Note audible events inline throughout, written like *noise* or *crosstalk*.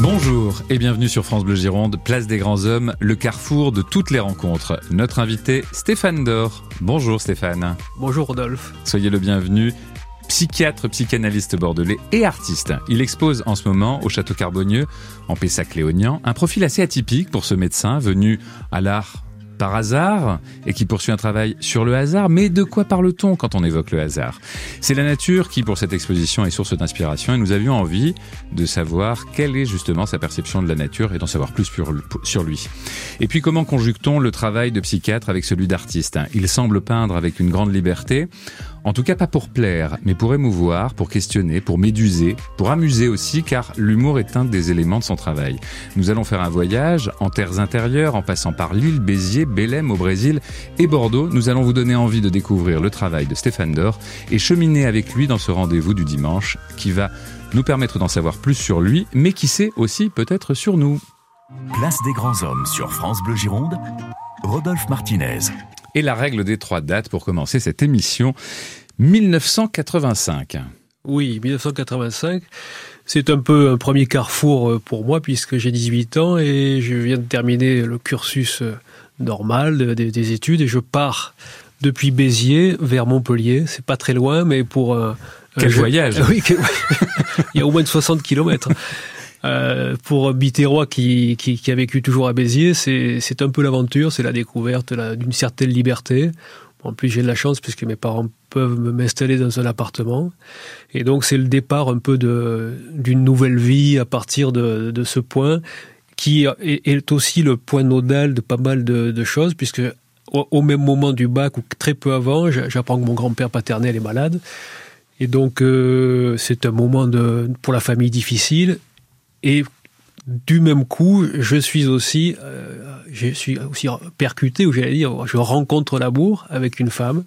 Bonjour et bienvenue sur France Bleu Gironde, place des grands hommes, le carrefour de toutes les rencontres. Notre invité Stéphane Dor. Bonjour Stéphane. Bonjour Rodolphe. Soyez le bienvenu. Psychiatre, psychanalyste bordelais et artiste. Il expose en ce moment au Château Carbonieux, en Pessac-Léognan, un profil assez atypique pour ce médecin venu à l'art par hasard et qui poursuit un travail sur le hasard. Mais de quoi parle-t-on quand on évoque le hasard? C'est la nature qui, pour cette exposition, est source d'inspiration et nous avions envie de savoir quelle est justement sa perception de la nature et d'en savoir plus sur lui. Et puis comment conjugue-t-on le travail de psychiatre avec celui d'artiste? Il semble peindre avec une grande liberté en tout cas pas pour plaire, mais pour émouvoir, pour questionner, pour méduser, pour amuser aussi, car l'humour est un des éléments de son travail. Nous allons faire un voyage en terres intérieures, en passant par Lille, Béziers, Belém au Brésil et Bordeaux. Nous allons vous donner envie de découvrir le travail de Stéphane Dor et cheminer avec lui dans ce rendez-vous du dimanche qui va nous permettre d'en savoir plus sur lui, mais qui sait aussi peut-être sur nous. Place des grands hommes sur France Bleu Gironde, Rodolphe Martinez. Et la règle des trois dates pour commencer cette émission, 1985. Oui, 1985. C'est un peu un premier carrefour euh, pour moi puisque j'ai 18 ans et je viens de terminer le cursus euh, normal des, études et je pars depuis Béziers vers Montpellier. C'est pas très loin, mais pour un, *laughs* quel voyage Oui, il y a au moins de 60 kilomètres. Euh, pour Biterrois qui, a vécu toujours à Béziers, c'est un peu l'aventure, c'est la découverte d'une certaine liberté. En plus, j'ai de la chance puisque mes parents peuvent m'installer dans un appartement. Et donc, c'est le départ un peu d'une nouvelle vie à partir de, ce point qui est, aussi le point nodal de pas mal de, choses puisque au, même moment du bac ou très peu avant, j'apprends que mon grand-père paternel est malade. Et donc, euh, c'est un moment pour la famille difficile. Et du même coup, je suis aussi, euh, je suis aussi percuté, ou j'allais dire, je rencontre l'amour avec une femme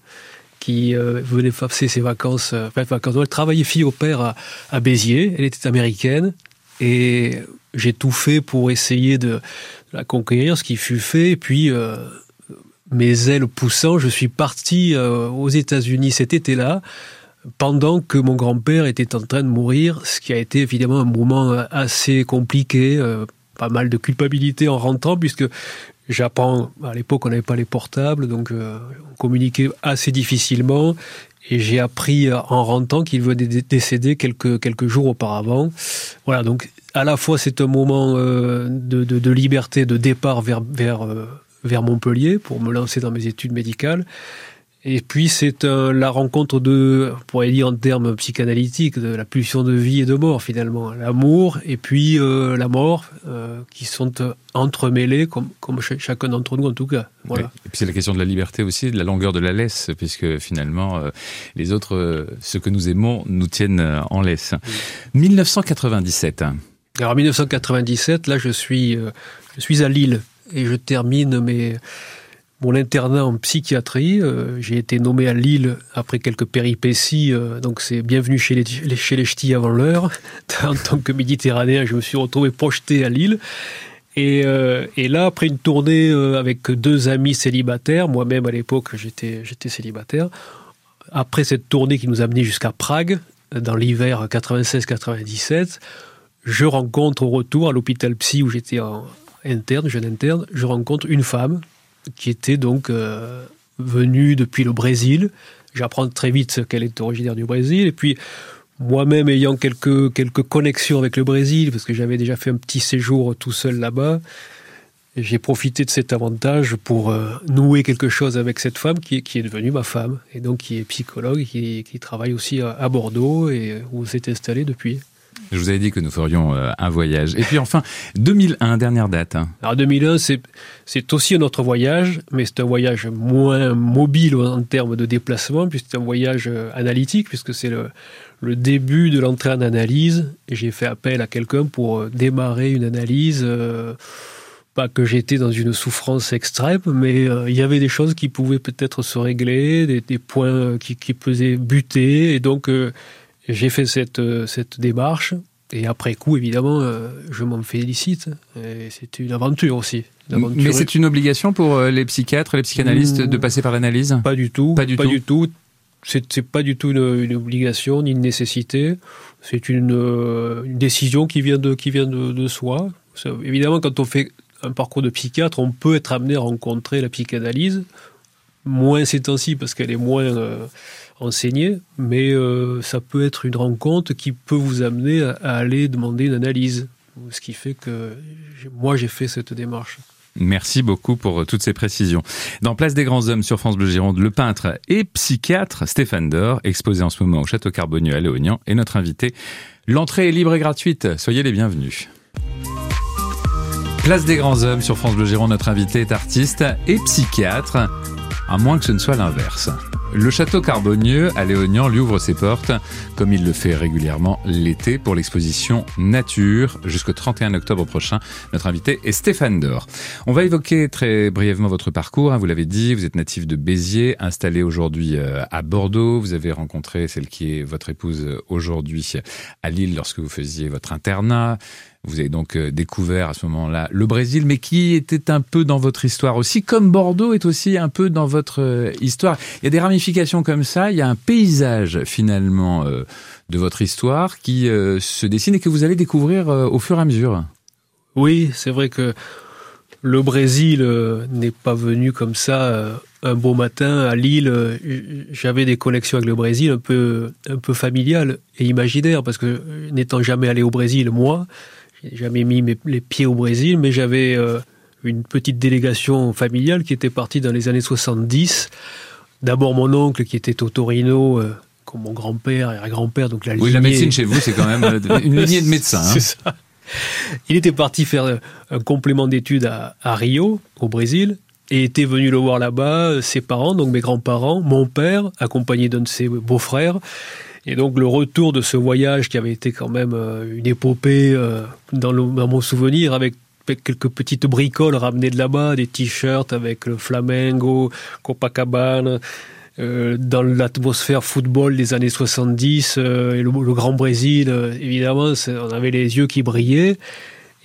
qui euh, venait passer ses vacances, euh, vacances. Elle travaillait fille au père à, Béziers. Elle était américaine et j'ai tout fait pour essayer de la conquérir, ce qui fut fait. Et puis, euh, mes ailes poussant, je suis parti euh, aux États-Unis cet été-là pendant que mon grand-père était en train de mourir, ce qui a été évidemment un moment assez compliqué, euh, pas mal de culpabilité en rentrant, puisque j'apprends, à l'époque on n'avait pas les portables, donc euh, on communiquait assez difficilement, et j'ai appris en rentrant qu'il venait décéder quelques, jours auparavant. Voilà, donc à la fois c'est un moment euh, de, liberté, de départ euh, vers Montpellier pour me lancer dans mes études médicales, et puis c'est euh, la rencontre de, on pourrait dire en termes psychanalytiques, de la pulsion de vie et de mort finalement. L'amour et puis euh, la mort euh, qui sont euh, entremêlés comme, comme ch chacun d'entre nous en tout cas. Voilà. Et puis c'est la question de la liberté aussi, de la longueur de la laisse, puisque finalement les autres, ce que nous aimons, nous tiennent en laisse. Oui. 1997. Alors 1997, là je suis, je suis à Lille et je termine mes mon internat en psychiatrie. Euh, j'ai été nommé à Lille après quelques péripéties, euh, donc c'est bienvenue chez les, chez les ch'tis avant l'heure. *laughs* en tant que méditerranéen, je me suis retrouvé projeté à Lille. Et, euh, là, après une tournée avec deux amis célibataires, moi-même à l'époque j'étais j'étais célibataire, après cette tournée qui nous a amené jusqu'à Prague, dans l'hiver 96-97, je rencontre au retour à l'hôpital psy où j'étais en interne, jeune interne, je rencontre une femme qui était donc euh, venue depuis le Brésil. J'apprends très vite qu'elle est originaire du Brésil. Et puis, moi-même ayant quelques, quelques connexions avec le Brésil, parce que j'avais déjà fait un petit séjour tout seul là-bas, j'ai profité de cet avantage pour euh, nouer quelque chose avec cette femme qui, qui, est devenue ma femme, et donc qui est psychologue, qui, travaille aussi à, à Bordeaux et où s'est installé depuis. Je vous avais dit que nous ferions euh, un voyage. Et puis enfin, 2001, dernière date. Alors 2001, c'est aussi un autre voyage, mais c'est un voyage moins mobile en termes de déplacement, puisque c'est un voyage euh, analytique, puisque c'est le, début de l'entrée en analyse. J'ai fait appel à quelqu'un pour euh, démarrer une analyse. Pas que j'étais dans une souffrance extrême, mais il y avait des choses qui pouvaient peut-être se régler, des, points qui, qui pesaient buter, et donc j'ai fait cette, euh, cette démarche. Et après coup, évidemment, euh, je m'en félicite. C'est une aventure aussi. Une. Mais c'est une obligation pour euh, les psychiatres, les psychanalystes mmh, de passer par l'analyse? Pas du tout. Pas du pas tout. Du tout. c'est pas du tout une, obligation ni une nécessité. C'est une, décision qui vient de, qui vient de, soi. Évidemment, quand on fait un parcours de psychiatre, on peut être amené à rencontrer la psychanalyse. Moins ces temps-ci parce qu'elle est moins euh, enseignée, mais euh, ça peut être une rencontre qui peut vous amener à aller demander une analyse. Ce qui fait que moi, j'ai fait cette démarche. Merci beaucoup pour euh, toutes ces précisions. Dans Place des Grands Hommes sur France Bleu Gironde, le peintre et psychiatre Stéphane Dor, exposé en ce moment au Château Carbonieux à Léognan, est notre invité. L'entrée est libre et gratuite. Soyez les bienvenus. Place des Grands Hommes sur France Bleu Gironde, notre invité est artiste et psychiatre, à moins que ce ne soit l'inverse. Le château Carbonieux à Léognan lui ouvre ses portes, comme il le fait régulièrement l'été, pour l'exposition Nature jusqu'au 31 octobre prochain. Notre invité est Stéphane Dor. On va évoquer très brièvement votre parcours. Hein. vous l'avez dit, vous êtes natif de Béziers, installé aujourd'hui euh, à Bordeaux. Vous avez rencontré celle qui est votre épouse aujourd'hui à Lille lorsque vous faisiez votre internat. Vous avez donc euh, découvert à ce moment-là le Brésil, mais qui était un peu dans votre histoire aussi, comme Bordeaux est aussi un peu dans votre euh, histoire. Il y a des ramifications comme ça, il y a un paysage finalement euh, de votre histoire qui se dessine et que vous allez découvrir au fur et à mesure. Oui, c'est vrai que le Brésil n'est pas venu comme ça un beau matin à Lille. J'avais des connexions avec le Brésil un peu, un peu familiales et imaginaires parce que n'étant jamais allé au Brésil, moi, jamais mis les pieds au Brésil, mais j'avais euh, une petite délégation familiale qui était partie dans les années 70. D'abord mon oncle qui était au Torino, euh, comme mon grand-père et grand-père. Donc la oui, la médecine chez vous, c'est quand même euh, une *laughs* lignée de médecins. Hein. C'est ça. Il était parti faire un complément d'études à, à, Rio, au Brésil, et était venu le voir là-bas, ses parents, donc mes grands-parents, mon père, accompagné d'un de ses beaux-frères. Et donc le retour de ce voyage qui avait été quand même euh, une épopée euh, dans, mon souvenir avec quelques petites bricoles ramenées de là-bas, des t-shirts avec le Flamengo, Copacabana, euh, dans l'atmosphère football des années 70 et le, Grand Brésil, évidemment, on avait les yeux qui brillaient.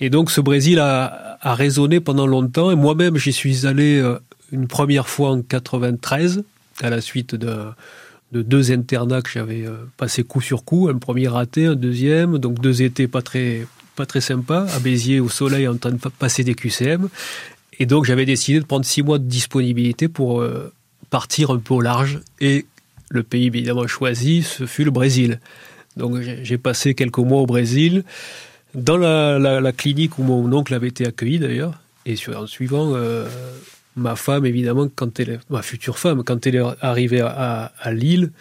Et donc ce Brésil a, a résonné pendant longtemps. Et moi-même, j'y suis allé une première fois en 93 à la suite de de deux internats que j'avais euh, passé coup sur coup, un premier raté, un deuxième, donc deux étés pas très, pas très sympas, à Béziers au soleil en train de passer des QCM. Et donc j'avais décidé de prendre six mois de disponibilité pour euh, partir un peu au large. Et le pays évidemment choisi, ce fut le Brésil. Donc j'ai passé quelques mois au Brésil, dans la, clinique où mon oncle avait été accueilli d'ailleurs. Et en suivant, euh, ma femme, évidemment, quand elle, ma future femme, quand elle est arrivée à, Lille,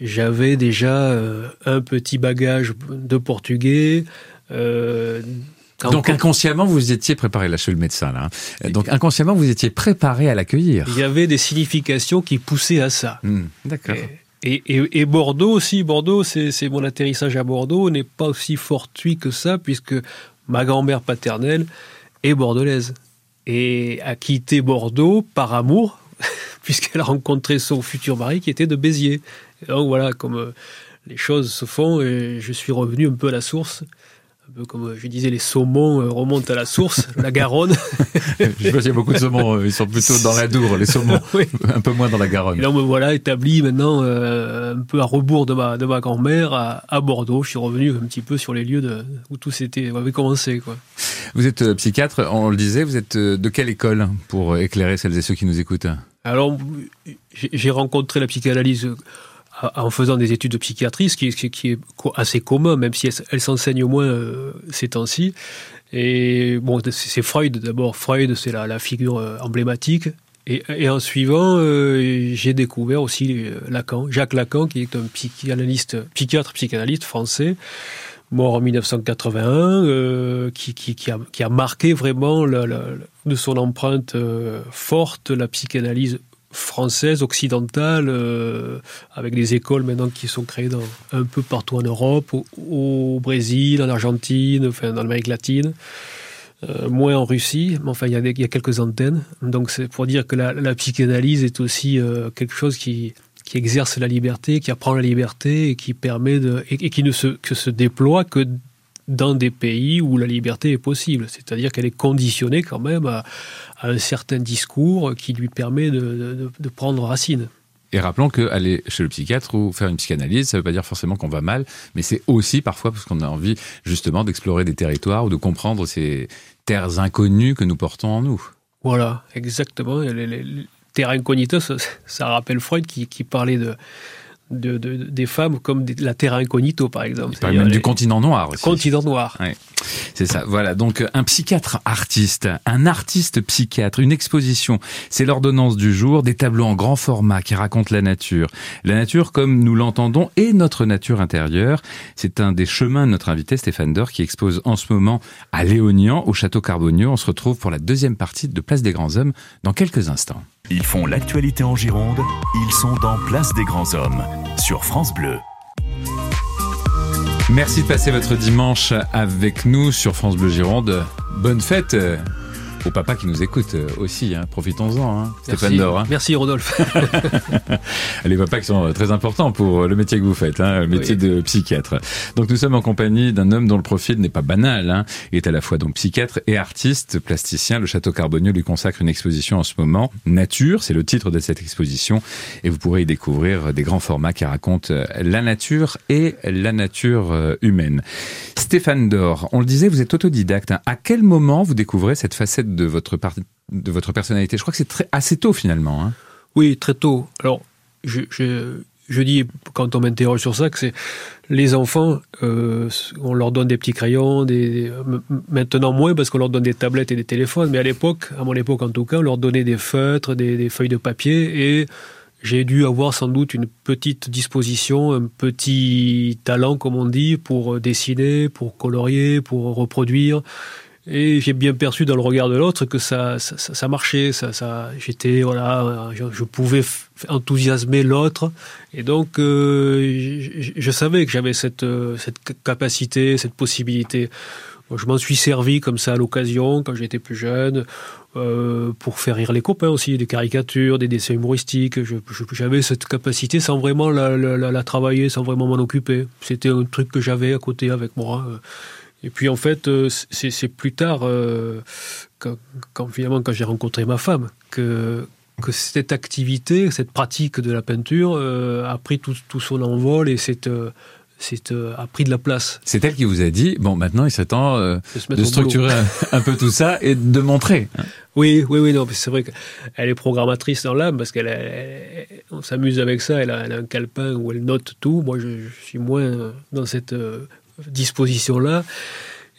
j'avais déjà euh, un petit bagage de portugais. Euh, donc inconsciemment, vous étiez préparé, là je suis le médecin là, hein. donc inconsciemment, vous étiez préparé à l'accueillir. Il y avait des significations qui poussaient à ça. Hmm, d'accord. Et, et, Bordeaux aussi, Bordeaux, c'est mon atterrissage à Bordeaux n'est pas aussi fortuit que ça, puisque ma grand-mère paternelle est bordelaise et a quitté Bordeaux par amour, *laughs* puisqu'elle a rencontré son futur mari qui était de Béziers. donc voilà, comme euh, les choses se font, et je suis revenu un peu à la source un peu comme je disais, les saumons euh, remontent à la source, la Garonne. *laughs* je vois qu'il y a beaucoup de saumons, euh, ils sont plutôt dans la Dour, les saumons, *laughs* un peu moins dans la Garonne. Et là, me voilà établi maintenant euh, un peu à rebours de ma, de ma grand-mère à, Bordeaux. Je suis revenu un petit peu sur les lieux de, où tout s'était, avait commencé. Quoi. Vous êtes psychiatre, on le disait, vous êtes de quelle école pour éclairer celles et ceux qui nous écoutent? Alors, j'ai rencontré la psychanalyse en faisant des études de psychiatrie, ce qui, est assez commun, même si elle, s'enseigne moins euh, ces temps-ci. Et bon, c'est Freud d'abord. Freud, c'est la, figure euh, emblématique. Et, en suivant, euh, j'ai découvert aussi Lacan, Jacques Lacan, qui est un psychanalyste, psychiatre, psychanalyste français, mort en 1981, qui, qui, a, marqué vraiment de son empreinte forte la psychanalyse française, occidentale, euh, avec des écoles maintenant qui sont créées dans, un peu partout en Europe, au, Brésil, en Argentine, enfin dans l'Amérique latine, euh, moins en Russie, mais enfin il y, a y a quelques antennes. Donc c'est pour dire que la, psychanalyse est aussi euh, quelque chose qui, qui exerce la liberté, qui apprend la liberté et qui permet de et, qui ne se, que se déploie que dans des pays où la liberté est possible. C'est-à-dire qu'elle est conditionnée quand même à, un certain discours qui lui permet de, prendre racine. Et rappelons que aller chez le psychiatre ou faire une psychanalyse, ça ne veut pas dire forcément qu'on va mal, mais c'est aussi parfois parce qu'on a envie justement d'explorer des territoires ou de comprendre ces terres inconnues que nous portons en nous. Voilà, exactement. Les, les, terres incognita, ça, rappelle Freud qui, qui parlait de, de, des femmes comme la terre incognito, par exemple. Il même du continent noir aussi. Continent noir. C'est ça. Voilà. Donc, un psychiatre artiste, un artiste psychiatre, une exposition. C'est l'ordonnance du jour, des tableaux en grand format qui racontent la nature. La nature comme nous l'entendons et notre nature intérieure. C'est un des chemins de notre invité Stéphane Dor qui expose en ce moment à Léognan, au château Carbonieux. On se retrouve pour la deuxième partie de Place des Grands Hommes dans quelques instants. Ils font l'actualité en Gironde. Ils sont dans Place des Grands Hommes sur France Bleu. Merci de passer votre dimanche avec nous sur France Bleu Gironde. Bonne fête au papa qui nous écoute euh, aussi. Hein. Profitons-en, hein, Stéphane Dor. Hein. Merci Rodolphe. *laughs* Les papas qui sont euh, très importants pour euh, le métier que vous faites, hein, le métier de psychiatre. Donc nous sommes en compagnie d'un homme dont le profil n'est pas banal. Hein. Il est à la fois donc psychiatre et artiste, plasticien. Le Château Carbonieux lui consacre une exposition en ce moment. Nature, c'est le titre de cette exposition. Et vous pourrez y découvrir des grands formats qui racontent la nature et la nature humaine. Stéphane Dor, on le disait, vous êtes autodidacte. À quel moment vous découvrez cette facette de votre, de votre personnalité Je crois que c'est assez tôt finalement. Hein. Oui, très tôt. Alors, je, dis, quand on m'interroge sur ça, que c'est les enfants, euh, on leur donne des petits crayons, des, maintenant moins parce qu'on leur donne des tablettes et des téléphones, mais à l'époque, à mon époque en tout cas, on leur donnait des feutres, des feuilles de papier et j'ai dû avoir sans doute une petite disposition, un petit talent, comme on dit, pour dessiner, pour colorier, pour reproduire. Et j'ai bien perçu dans le regard de l'autre que ça, ça, marchait, ça, ça, j'étais voilà, je, pouvais enthousiasmer l'autre, et donc euh, je, savais que j'avais cette, cette capacité, cette possibilité. Je m'en suis servi comme ça à l'occasion quand j'étais plus jeune, euh, pour faire rire les copains aussi, des caricatures, des dessins humoristiques. J'avais cette capacité sans vraiment la travailler, sans vraiment m'en occuper. C'était un truc que j'avais à côté avec moi. Et puis en fait, euh, c'est plus tard, euh, quand, quand, finalement, quand j'ai rencontré ma femme, que, que cette activité, cette pratique de la peinture euh, a pris tout, tout, son envol et a pris de la place. C'est elle qui vous a dit bon maintenant il s'attend de, structurer un, peu tout ça et de montrer. Oui, oui, oui, non, c'est vrai qu'elle est programmatrice dans l'âme parce qu'elle on s'amuse avec ça. Elle a, elle a, un calepin où elle note tout. Moi, je, je suis moins dans cette disposition-là.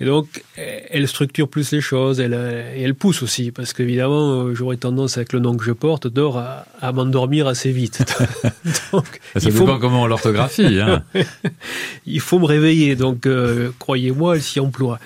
Et donc, elle structure plus les choses, elle, et elle pousse aussi, parce qu'évidemment, euh, j'aurais tendance, avec le nom que je porte, d'or, à, m'endormir assez vite. *laughs* donc, Ça il dépend comment on l'orthographie. Hein. *laughs* il faut me réveiller, donc euh, croyez-moi, elle s'y emploie.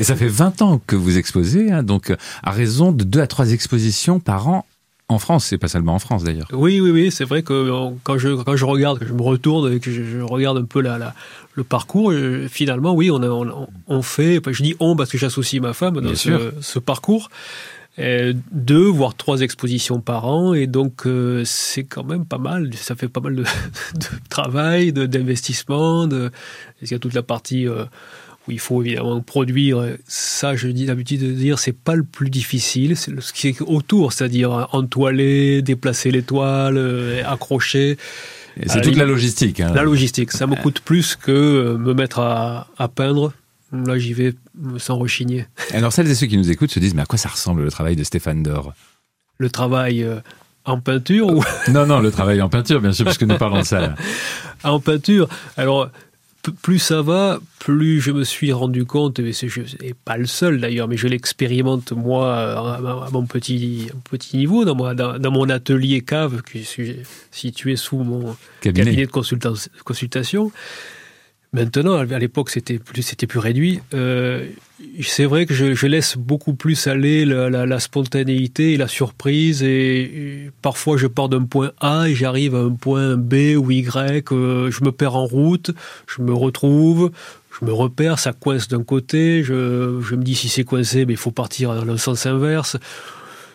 et ça fait 20 ans que vous exposez, hein, donc à raison de 2 à 3 expositions par an en France, c'est pas seulement en France d'ailleurs. Oui, oui, oui, c'est vrai que euh, quand je, quand je regarde, que je me retourne et que je, regarde un peu la, la, le parcours, euh, finalement, oui, on, a, on, fait, je dis on parce que j'associe ma femme dans ce, ce, parcours, euh, deux, voire trois expositions par an, et donc c'est quand même pas mal, ça fait pas mal de, *laughs* de travail, d'investissement, de, il y a toute la partie où il faut évidemment produire. Ça, je dis d'habitude de dire, c'est pas le plus difficile, c'est ce qui est autour, c'est-à-dire entoiler, déplacer les toiles, euh, accrocher. C'est toute la logistique. Hein. La logistique, ça me coûte plus que euh, me mettre à, peindre. Là, j'y vais sans rechigner. Alors, celles et ceux qui nous écoutent se disent, mais à quoi ça ressemble le travail de Stéphane Dor? Le travail euh, en peinture ou... Non, non, le travail en peinture, bien sûr, puisque nous parlons de ça. *laughs* en peinture, alors plus ça va, plus je me suis rendu compte, et je n'est pas le seul d'ailleurs, mais je l'expérimente moi à mon petit, petit niveau, dans, moi, dans, mon atelier cave qui est situé sous mon cabinet, de consultation. Maintenant, à l'époque, c'était plus, c'était plus réduit. Euh, c'est vrai que je, laisse beaucoup plus aller la, spontanéité et la surprise. Et, parfois, je pars d'un point A et j'arrive à un point B ou Y. Euh, je me perds en route, je me retrouve, je me repère, ça coince d'un côté. Je, me dis si c'est coincé, mais ben, il faut partir dans le sens inverse.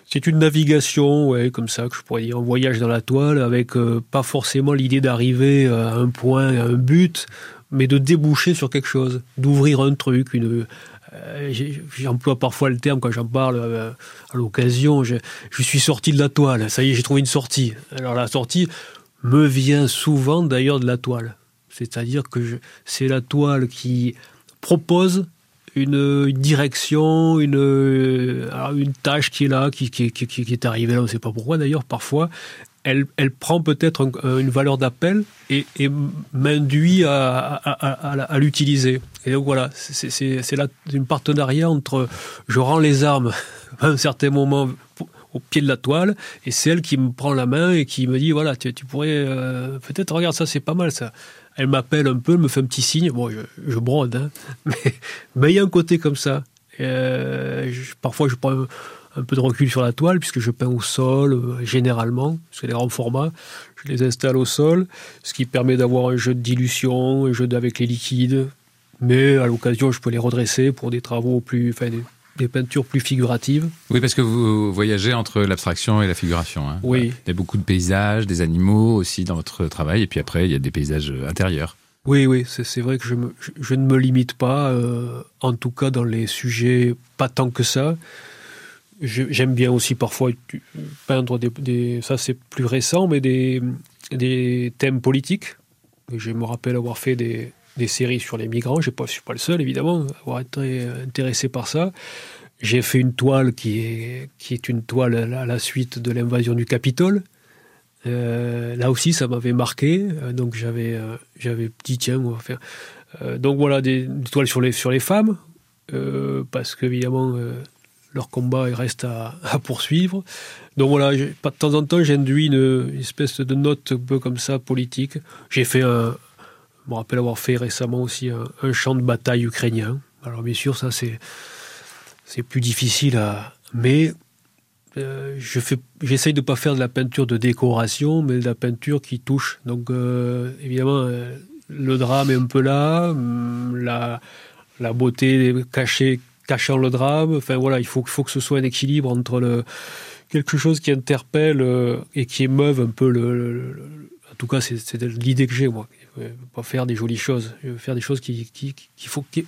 C'est une navigation, ouais, comme ça, que je pourrais dire, un voyage dans la toile, avec euh, pas forcément l'idée d'arriver à un point, à un but, mais de déboucher sur quelque chose, d'ouvrir un truc, euh, j'emploie parfois le terme quand j'en parle euh, à l'occasion, je, suis sorti de la toile, ça y est, j'ai trouvé une sortie. Alors la sortie, me vient souvent d'ailleurs de la toile. C'est-à-dire que c'est la toile qui propose une, direction, une, une tâche qui est là, qui, qui, est arrivée là, on ne sait pas pourquoi d'ailleurs, parfois, elle, elle prend peut-être une valeur d'appel et, m'induit à, l'utiliser. Et donc voilà, c'est là une partenariat entre je rends les armes *laughs* à un certain moment au pied de la toile et c'est elle qui me prend la main et qui me dit voilà tu, pourrais euh, peut-être regarde ça c'est pas mal ça elle m'appelle un peu, me fait un petit signe. Bon, je, brode, hein. *laughs* mais il y a un côté comme ça. Euh, parfois, je prends un, peu de recul sur la toile, puisque je peins au sol, euh, généralement, c'est les grands formats. Je les installe au sol, ce qui permet d'avoir un jeu de dilution, un jeu avec les liquides. Mais à l'occasion, je peux les redresser pour des travaux plus, enfin, des peintures plus figuratives. Oui, parce que vous voyagez entre l'abstraction et la figuration. Hein. Oui. Il y a beaucoup de paysages, des animaux aussi dans votre travail, et puis après, il y a des paysages intérieurs. Oui, oui, c'est vrai que je, ne me limite pas, euh, en tout cas dans les sujets, pas tant que ça. J'aime bien aussi parfois peindre des, ça c'est plus récent, mais des, thèmes politiques. Je me rappelle avoir fait des, séries sur les migrants. Je ne suis pas le seul, évidemment, à avoir été intéressé par ça. J'ai fait une toile qui est une toile à la suite de l'invasion du Capitole. Euh, là aussi, ça m'avait marqué. Euh, donc, j'avais, euh, j'avais dit, tiens, on va faire. donc, voilà, des, toiles sur les, sur les femmes, parce qu'évidemment, leur combat reste *laughs* à, poursuivre. Donc, voilà, de temps en temps, j'induis une, une, espèce de note un peu comme ça, politique. J'ai fait un, je me rappelle avoir fait récemment aussi un, champ de bataille ukrainien. Alors bien sûr, ça c'est c'est plus difficile à, mais euh, je j'essaye de pas faire de la peinture de décoration, mais de la peinture qui touche. Donc euh, évidemment, euh, le drame est un peu là, hum, la beauté cachée cachant le drame. Enfin voilà, il faut, faut que ce soit un équilibre entre quelque chose qui interpelle et qui émeuve un peu le, en tout cas c'est l'idée que j'ai moi pas faire des jolies choses. Je veux faire des choses qui, qui, qui que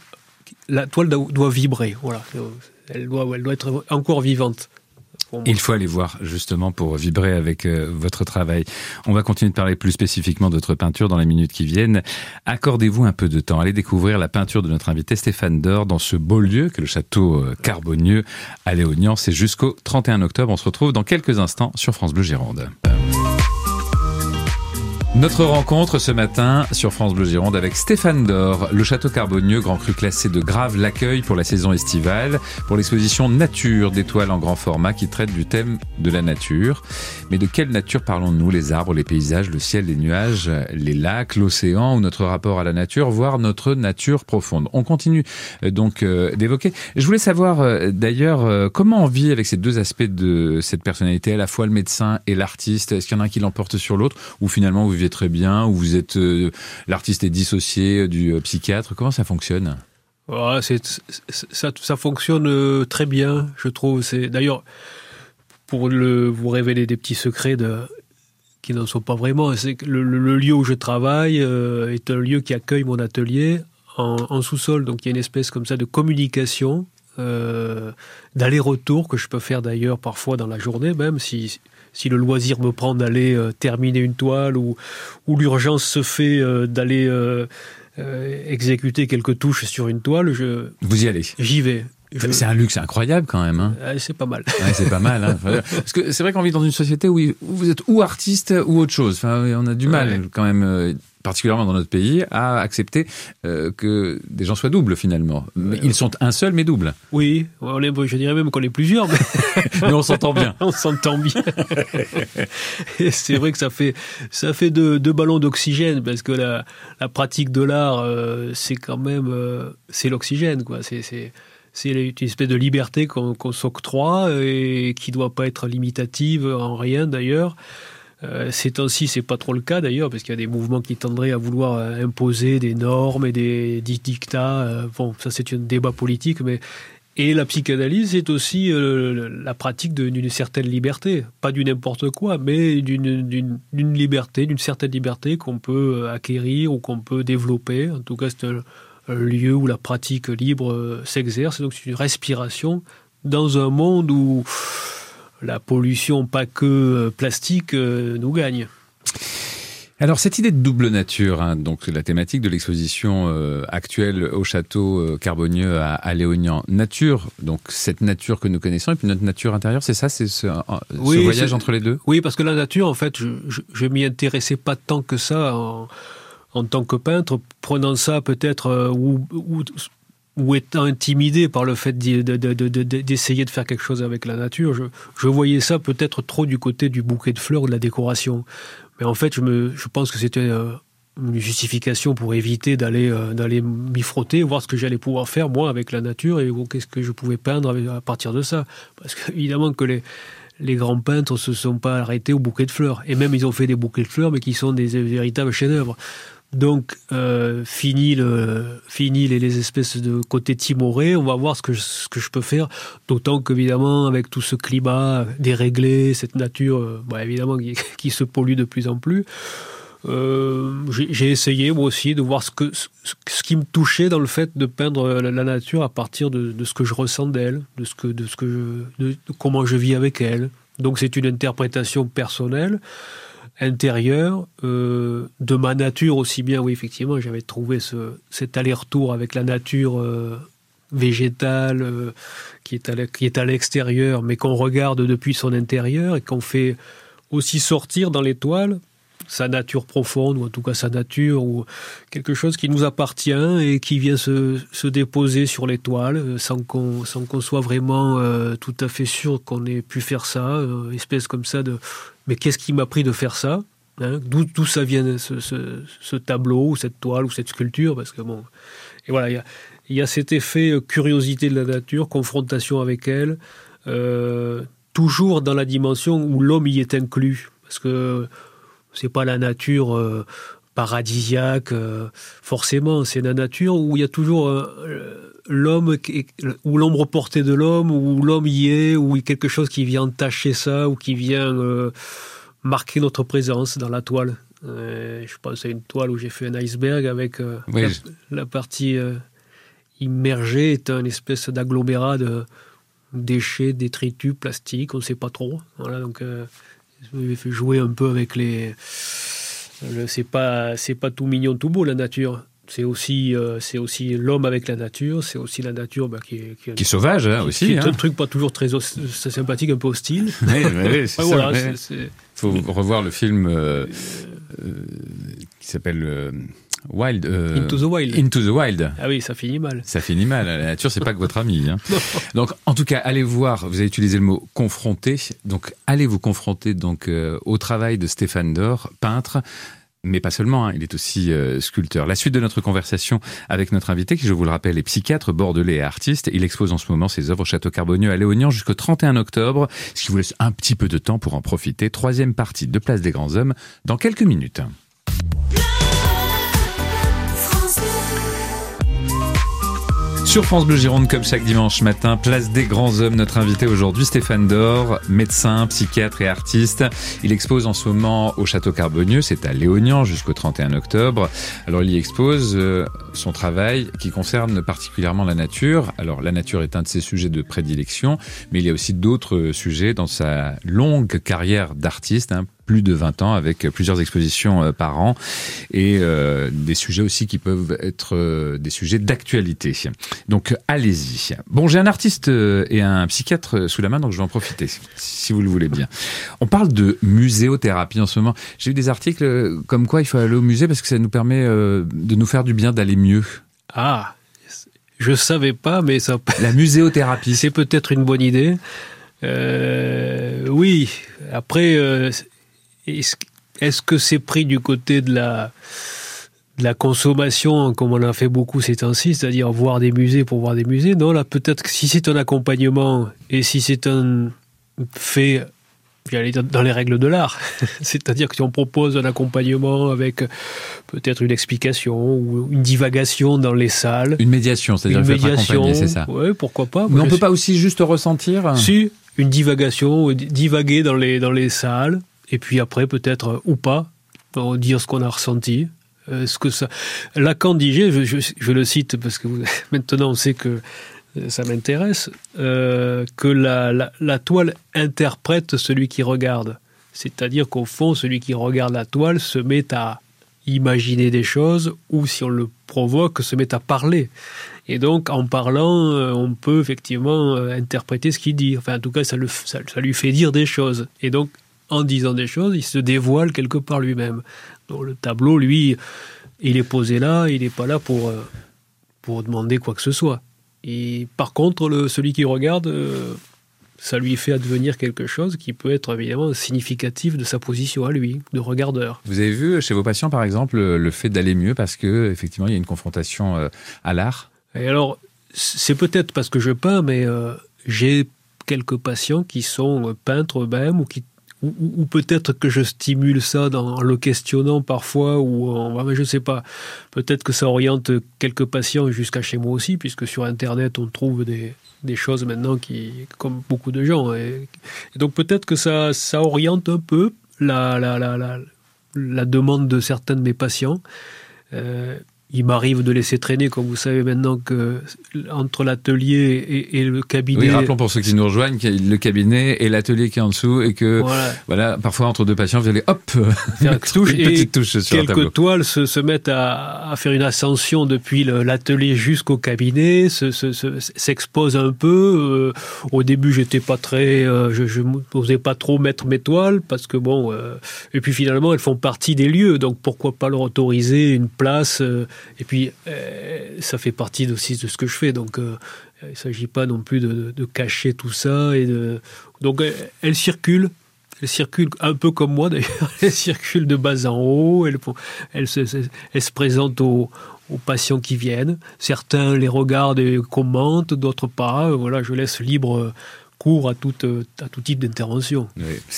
la toile doit vibrer. Voilà, elle doit, elle doit être encore vivante. Il faut aller voir justement pour vibrer avec euh, votre travail. On va continuer de parler plus spécifiquement de votre peinture dans les minutes qui viennent. Accordez-vous un peu de temps. Allez découvrir la peinture de notre invité Stéphane Dor dans ce beau lieu que le château euh, Carbonieux à Léognan. C'est jusqu'au 31 octobre. On se retrouve dans quelques instants sur France Bleu Gironde. Notre rencontre ce matin sur France Bleu Gironde avec Stéphane Dor, le château Carbonieux, grand cru classé de Grave, l'accueil pour la saison estivale, pour l'exposition Nature d'étoiles en grand format qui traite du thème de la nature. Mais de quelle nature parlons-nous? Les arbres, les paysages, le ciel, les nuages, les lacs, l'océan ou notre rapport à la nature, voire notre nature profonde? On continue euh, donc euh, d'évoquer. Je voulais savoir euh, d'ailleurs comment on vit avec ces deux aspects de cette personnalité, à la fois le médecin et l'artiste? Est-ce qu'il y en a un qui l'emporte sur l'autre? Ou finalement vous vivez très bien, ou vous êtes euh, l'artiste est dissocié du euh, psychiatre Comment ça fonctionne? Ça, ça, fonctionne euh, très bien, je trouve. C'est d'ailleurs pour vous révéler des petits secrets qui n'en sont pas vraiment. C'est que le, lieu où je travaille est un lieu qui accueille mon atelier en sous-sol, donc il y a une espèce comme ça de communication, d'aller-retour que je peux faire d'ailleurs parfois dans la journée, même si si le loisir me prend d'aller euh, terminer une toile ou, ou l'urgence se fait euh, d'aller euh, exécuter quelques touches sur une toile, je vous y allez. J'y vais. C'est un luxe incroyable quand même. Hein. c'est pas mal. *laughs* c'est pas mal. Hein. Parce que c'est vrai qu'on vit dans une société où vous êtes ou artiste ou autre chose. Enfin, on a du mal quand même particulièrement dans notre pays, à accepter euh, que des gens soient doubles finalement. Mais ils sont un seul mais double. Oui, on est, je dirais même qu'on est plusieurs, mais, *laughs* mais on s'entend bien. *laughs* on s'entend bien. C'est vrai que ça fait ça fait deux, deux ballons d'oxygène parce que la, la pratique de l'art, euh, c'est quand même euh, c'est l'oxygène quoi. C'est c'est une espèce de liberté qu'on s'octroie et qui doit pas être limitative en rien d'ailleurs. Euh, ces temps-ci, c'est pas trop le cas d'ailleurs, parce qu'il y a des mouvements qui tendraient à vouloir euh, imposer des normes et des dictats. Euh, bon, ça c'est un débat politique, mais et la psychanalyse, c'est aussi la pratique d'une certaine liberté, pas du n'importe quoi, mais d'une liberté, d'une certaine liberté qu'on peut acquérir ou qu'on peut développer. En tout cas, c'est un, lieu où la pratique libre s'exerce. Donc, c'est une respiration dans un monde où la pollution, pas que euh, plastique, euh, nous gagne. Alors cette idée de double nature, hein, donc la thématique de l'exposition euh, actuelle au château euh, Carbonieux à, à, Léognan, nature, donc cette nature que nous connaissons et puis notre nature intérieure, c'est ça, c'est ce, oui, ce voyage entre les deux? Oui, parce que la nature, en fait, je, je, je m'y intéressais pas tant que ça en, en tant que peintre, prenant ça peut-être euh, ou, étant intimidé par le fait d'essayer de, faire quelque chose avec la nature, je, voyais ça peut-être trop du côté du bouquet de fleurs ou de la décoration. Mais en fait, je, pense que c'était euh, une justification pour éviter d'aller euh, d'aller m'y frotter, voir ce que j'allais pouvoir faire moi avec la nature et qu'est-ce que je pouvais peindre à partir de ça. Parce qu'évidemment que les les grands peintres se sont pas arrêtés au bouquet de fleurs. Et même ils ont fait des bouquets de fleurs, mais qui sont des véritables chefs-d'œuvre. Donc, euh, fini, le, fini les, les, espèces de côté timoré, on va voir ce que, je, ce que je peux faire. D'autant qu'évidemment, avec tout ce climat déréglé, cette nature, euh, bah, évidemment, qui, *laughs* qui, se pollue de plus en plus, euh, j'ai essayé moi aussi de voir ce, que, ce, qui me touchait dans le fait de peindre la, nature à partir de, de, ce que je ressens d'elle, de, ce que, de, ce que de comment je vis avec elle. Donc, c'est une interprétation personnelle intérieur euh, de ma nature aussi bien oui effectivement j'avais trouvé ce, cet aller-retour avec la nature euh, végétale euh, qui est à l'extérieur mais qu'on regarde depuis son intérieur et qu'on fait aussi sortir dans l'étoile sa nature profonde ou en tout cas sa nature ou quelque chose qui nous appartient et qui vient se, se déposer sur l'étoile euh, sans qu'on soit vraiment tout à fait sûr qu'on ait pu faire ça espèce comme ça de mais qu'est-ce qui m'a pris de faire ça hein? D'où ça vient ce, tableau ou cette toile ou cette sculpture? Parce que bon et voilà il y a cet effet euh, curiosité de la nature confrontation avec elle euh, toujours dans la dimension où l'homme y est inclus. Parce que c'est pas la nature euh, paradisiaque forcément c'est la nature où il y a toujours euh, l'homme ou l'ombre portée de l'homme ou l'homme y est ou quelque chose qui vient tacher ça ou qui vient euh, marquer notre présence dans la toile. Euh, je pense à une toile où j'ai fait un iceberg avec euh, oui, la, partie immergée est un espèce d'agglomérat de déchets détritus plastiques on ne sait pas trop. Voilà donc euh, fait jouer un peu avec les c'est pas c'est pas tout mignon tout beau la nature c'est aussi euh, c'est aussi l'homme avec la nature c'est aussi la nature bah, qui, est, qui, est, qui est sauvage hein, qui, aussi qui hein. un truc pas toujours très sympathique un peu hostile. *laughs* *laughs* Ouais, ouais, voilà, faut revoir le film euh, euh, qui s'appelle Wild euh, Into the Wild. Into the Wild. Ah oui ça finit mal. Ça finit mal la nature c'est pas que votre ami hein. *laughs* donc en tout cas allez voir vous avez utilisé le mot confronter. Donc allez vous confronter donc euh, au travail de Stéphane Dor peintre mais pas seulement hein, il est aussi euh, sculpteur. La suite de notre conversation avec notre invité qui je vous le rappelle est psychiatre bordelais et artiste il expose en ce moment ses œuvres au château carbonieux à léognan jusqu'au 31 octobre. Ce qui vous laisse un petit peu de temps pour en profiter troisième partie de place des grands hommes dans quelques minutes Sur France Bleu Gironde, comme chaque dimanche matin, place des grands hommes. Notre invité aujourd'hui, Stéphane Dor, médecin, psychiatre et artiste. Il expose en ce moment au Château Carbonieux, c'est à Léognan jusqu'au 31 octobre. Alors il y expose euh, son travail qui concerne particulièrement la nature. Alors la nature est un de ses sujets de prédilection, mais il y a aussi d'autres sujets dans sa longue carrière d'artiste, hein, plus de 20 ans avec plusieurs expositions euh, par an et euh, des sujets aussi qui peuvent être euh, des sujets d'actualité. Donc allez-y. Bon, j'ai un artiste et un psychiatre sous la main, donc je vais en profiter si vous le voulez bien. On parle de muséothérapie en ce moment. J'ai eu des articles comme quoi il faut aller au musée parce que ça nous permet de nous faire du bien d'aller mieux. Ah, je savais pas, mais ça. La muséothérapie, *laughs* c'est peut-être une bonne idée. Euh, oui. Après, euh, est-ce que c'est pris du côté de la de la consommation comme on a fait beaucoup ces temps-ci c'est-à-dire voir des musées pour voir des musées? Non là peut-être que si c'est un accompagnement et si c'est un fait dans les règles de l'art *laughs* c'est-à-dire que si on propose un accompagnement avec peut-être une explication ou une divagation dans les salles. Une médiation c'est-à-dire médiation. c'est ça. Ouais, pourquoi pas. Mais on peut pas aussi juste ressentir si une divagation divaguer dans les dans les salles et puis après peut-être ou pas pour dire ce qu'on a ressenti euh, ce que ça Lacan disait je, le cite parce que *laughs* maintenant on sait que ça m'intéresse euh, que la, la, la toile interprète celui qui regarde C'est-à-dire qu'au fond, celui qui regarde la toile se met à imaginer des choses ou si on le provoque, se met à parler. Et donc, en parlant, euh, on peut effectivement euh, interpréter ce qu'il dit. Enfin, en tout cas, ça, le, ça, lui fait dire des choses. Et donc, en disant des choses, il se dévoile quelque part lui-même. Donc, le tableau, lui, il est posé là, il n'est pas là pour, euh, pour demander quoi que ce soit. Et par contre, le, celui qui regarde, ça lui fait advenir quelque chose qui peut être évidemment significatif de sa position à lui, de regardeur. Vous avez vu chez vos patients, par exemple, le fait d'aller mieux parce que effectivement il y a une confrontation euh, à l'art? Et alors, c'est peut-être parce que je peins, mais euh, j'ai quelques patients qui sont peintres eux-mêmes ou qui ou, peut-être que je stimule ça en le questionnant parfois, ou en, je sais pas, peut-être que ça oriente quelques patients jusqu'à chez moi aussi, puisque sur Internet on trouve des, choses maintenant qui, comme beaucoup de gens. Et, donc peut-être que ça, ça oriente un peu la, la, la, la, la demande de certains de mes patients. Euh, il m'arrive de laisser traîner, comme vous savez maintenant, que entre l'atelier et, le cabinet. Oui, rappelons pour ceux qui nous rejoignent qu'il y a le cabinet et l'atelier qui est en dessous et que, voilà, parfois entre deux patients, vous allez hop, faire *laughs* une, touche, une petite touche sur quelques toiles se, se mettent à, à, faire une ascension depuis l'atelier jusqu'au cabinet, s'exposent un peu. Euh, au début, j'étais pas très, euh, je, n'osais pas trop mettre mes toiles parce que bon, euh, et puis finalement, elles font partie des lieux, donc pourquoi pas leur autoriser une place et puis, euh, ça fait partie aussi de ce que je fais. Donc, euh, il ne s'agit pas non plus de, cacher tout ça. Et de... Donc, elle circule. Elle circule un peu comme moi d'ailleurs. *laughs* Elle circule de bas en haut. Elle, se, elle se présente aux, aux patients qui viennent. Certains les regardent et commentent, d'autres pas. Voilà, je laisse libre court à tout, euh, à tout type d'intervention.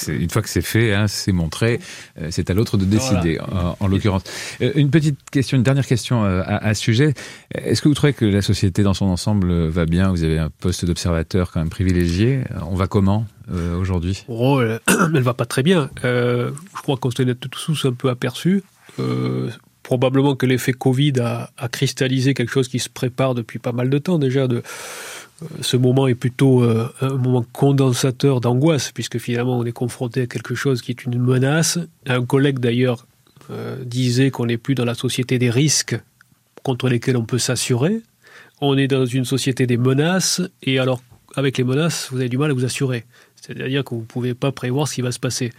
une fois que c'est fait, hein, c'est montré, euh, c'est à l'autre de décider, en, l'occurrence. Euh, une petite question, une dernière question à, ce sujet. Est-ce que vous trouvez que la société dans son ensemble va bien? Vous avez un poste d'observateur quand même privilégié. On va comment aujourd'hui? Oh, Elle *clears throat* ne va pas très bien. je crois qu'on s'en est tous un peu aperçu. probablement que l'effet Covid a, a, cristallisé quelque chose qui se prépare depuis pas mal de temps déjà, de, ce moment est plutôt euh, un moment condensateur d'angoisse, puisque finalement on est confronté à quelque chose qui est une menace. Un collègue d'ailleurs euh, disait qu'on n'est plus dans la société des risques contre lesquels on peut s'assurer. On est dans une société des menaces, et alors avec les menaces, vous avez du mal à vous assurer. C'est-à-dire que vous ne pouvez pas prévoir ce qui va se passer.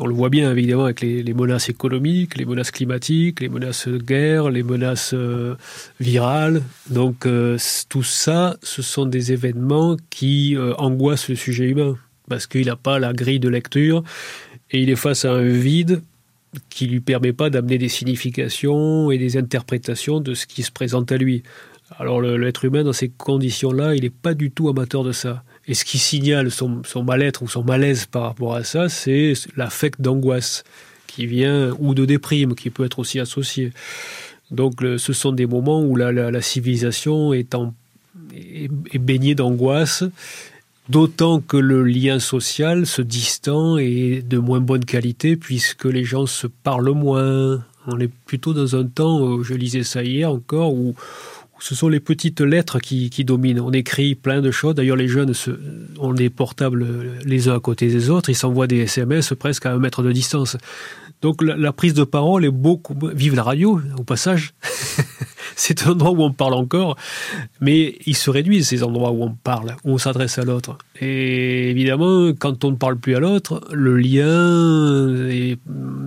On le voit bien évidemment avec les, menaces économiques, les menaces climatiques, les menaces de guerre, les menaces euh, virales. Donc euh, tout ça, ce sont des événements qui euh, angoissent le sujet humain parce qu'il n'a pas la grille de lecture et il est face à un vide qui lui permet pas d'amener des significations et des interprétations de ce qui se présente à lui. Alors l'être humain dans ces conditions-là, il n'est pas du tout amateur de ça. Et ce qui signale son, mal-être ou son malaise par rapport à ça, c'est l'affect d'angoisse qui vient, ou de déprime, qui peut être aussi associé. Donc ce sont des moments où la, civilisation est, est, baignée d'angoisse, d'autant que le lien social se distend et de moins bonne qualité, puisque les gens se parlent moins. On est plutôt dans un temps, je lisais ça hier encore, où ce sont les petites lettres qui, dominent. On écrit plein de choses. D'ailleurs, les jeunes se, ont des portables les uns à côté des autres. Ils s'envoient des SMS presque à un mètre de distance. Donc la, prise de parole est beaucoup... Vive la radio, au passage. *laughs* C'est un endroit où on parle encore, mais ils se réduisent, ces endroits où on parle, où on s'adresse à l'autre. Et évidemment, quand on ne parle plus à l'autre, le lien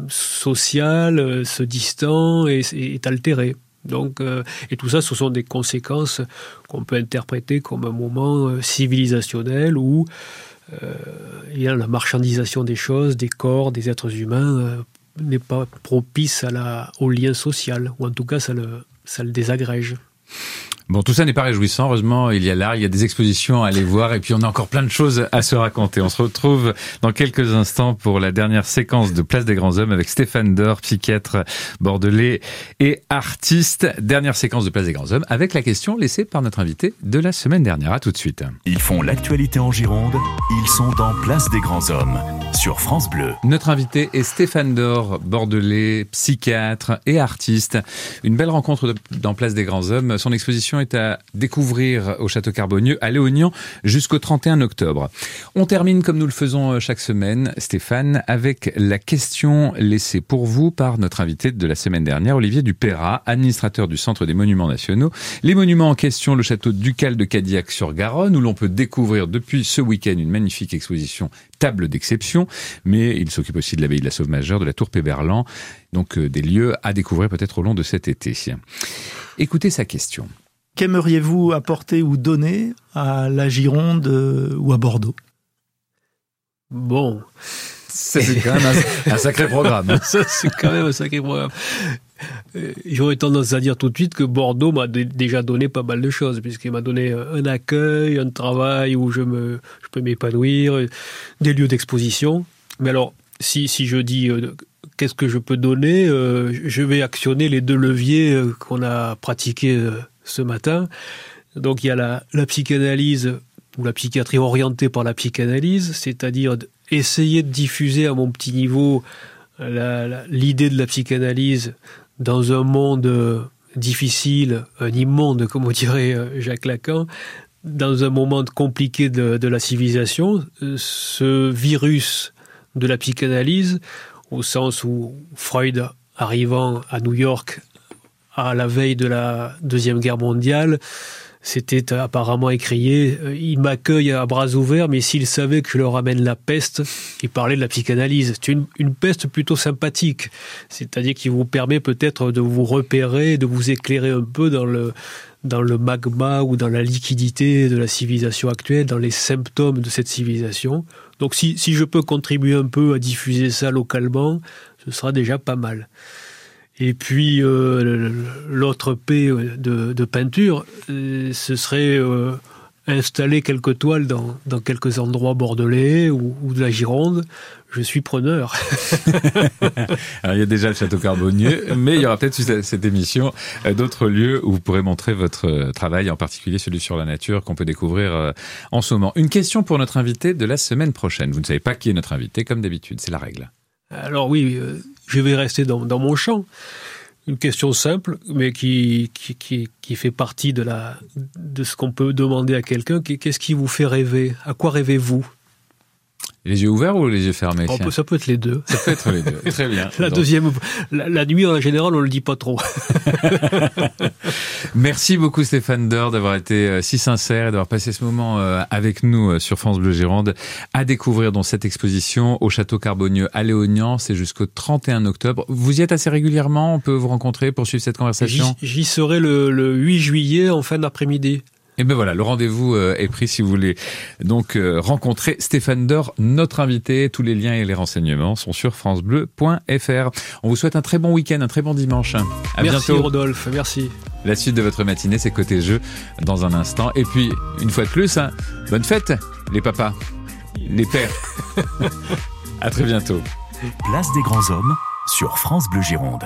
social se distend et est altéré. Donc, euh, et tout ça, ce sont des conséquences qu'on peut interpréter comme un moment euh, civilisationnel où euh, la marchandisation des choses, des corps, des êtres humains n'est pas propice au lien social, ou en tout cas ça le, ça le désagrège. Bon, tout ça n'est pas réjouissant. Heureusement, il y a l'art, il y a des expositions à aller voir, et puis on a encore plein de choses à se raconter. On se retrouve dans quelques instants pour la dernière séquence de Place des Grands Hommes avec Stéphane Dor, psychiatre bordelais et artiste. Dernière séquence de Place des Grands Hommes avec la question laissée par notre invité de la semaine dernière. À tout de suite. Ils font l'actualité en Gironde. Ils sont dans Place des Grands Hommes sur France Bleu. Notre invité est Stéphane Dor, bordelais, psychiatre et artiste. Une belle rencontre dans Place des Grands Hommes. Son exposition est à découvrir au Château Carbonieux à Léognan jusqu'au 31 octobre. On termine comme nous le faisons chaque semaine, Stéphane, avec la question laissée pour vous par notre invité de la semaine dernière, Olivier Dupéra, administrateur du Centre des Monuments Nationaux. Les monuments en question, le château ducal de Cadillac sur Garonne, où l'on peut découvrir depuis ce week-end une magnifique exposition table d'exception, mais il s'occupe aussi de l'abbaye de la Sauve Majeure, de la Tour Péberlan, donc euh, des lieux à découvrir peut-être au long de cet été. Écoutez sa question. Qu'aimeriez-vous apporter ou donner à la Gironde euh, ou à Bordeaux? Bon. C'est quand même un, sacré programme. *laughs* c'est quand même un sacré programme. Euh, j'aurais tendance à dire tout de suite que Bordeaux m'a déjà donné pas mal de choses, puisqu'il m'a donné un accueil, un travail où je, me, je peux m'épanouir, des lieux d'exposition. Mais alors, si, si je dis qu'est-ce que je peux donner Je vais actionner les deux leviers qu'on a pratiqués ce matin. Donc il y a la, psychanalyse ou la psychiatrie orientée par la psychanalyse, c'est-à-dire essayer de diffuser à mon petit niveau l'idée de la psychanalyse dans un monde difficile, un immonde, comme dirait euh, Jacques Lacan, dans un moment compliqué de, de la civilisation, ce virus de la psychanalyse, au sens où Freud, arrivant à New York à la veille de la Deuxième Guerre mondiale, c'était apparemment écrié euh, Il m'accueille à bras ouverts, mais s'il savait que je leur amène la peste, il parlait de la psychanalyse. C'est une, une, peste plutôt sympathique, c'est-à-dire qui vous permet peut-être de vous repérer, de vous éclairer un peu dans le, dans le magma ou dans la liquidité de la civilisation actuelle, dans les symptômes de cette civilisation. Donc si, si je peux contribuer un peu à diffuser ça localement, ce sera déjà pas mal. Et puis euh, l'autre P de, de peinture, euh, ce serait euh, installer quelques toiles dans, dans, quelques endroits bordelais ou, ou, de la Gironde. Je suis preneur. *laughs* *laughs* Alors, il y a déjà le château Carbonieux, mais il y aura peut-être cette émission d'autres lieux où vous pourrez montrer votre travail, en particulier celui sur la nature qu'on peut découvrir en ce moment. Une question pour notre invité de la semaine prochaine. Vous ne savez pas qui est notre invité, comme d'habitude, c'est la règle. Alors oui, je vais rester dans, mon champ. Une question simple, mais qui, fait partie de, de ce qu'on peut demander à quelqu'un. Qu'est-ce qui vous fait rêver? À quoi rêvez-vous? Les yeux ouverts ou les yeux fermés oh, Ça peut être les deux. Ça peut être les deux. Très bien. La deuxième, la, nuit en général, on le dit pas trop. *laughs* Merci beaucoup Stéphane Deur d'avoir été euh, si sincère et d'avoir passé ce moment euh, avec nous euh, sur France Bleu Gironde à découvrir dans cette exposition au Château Carbonieux à Léognan. C'est jusqu'au 31 octobre. Vous y êtes assez régulièrement? On peut vous rencontrer pour suivre cette conversation? J'y serai le, le 8 juillet en fin d'après-midi. Et ben voilà, le rendez-vous euh, est pris si vous voulez donc euh, rencontrer Stéphane Dor, notre invité. Tous les liens et les renseignements sont sur francebleu.fr. On vous souhaite un très bon week-end, un très bon dimanche. À merci Rodolphe, merci. La suite de votre matinée, c'est côté jeu dans un instant. Et puis, une fois de plus, hein, bonne fête, les papas, les pères. *laughs* à très bientôt. Place des grands hommes sur France Bleu Gironde.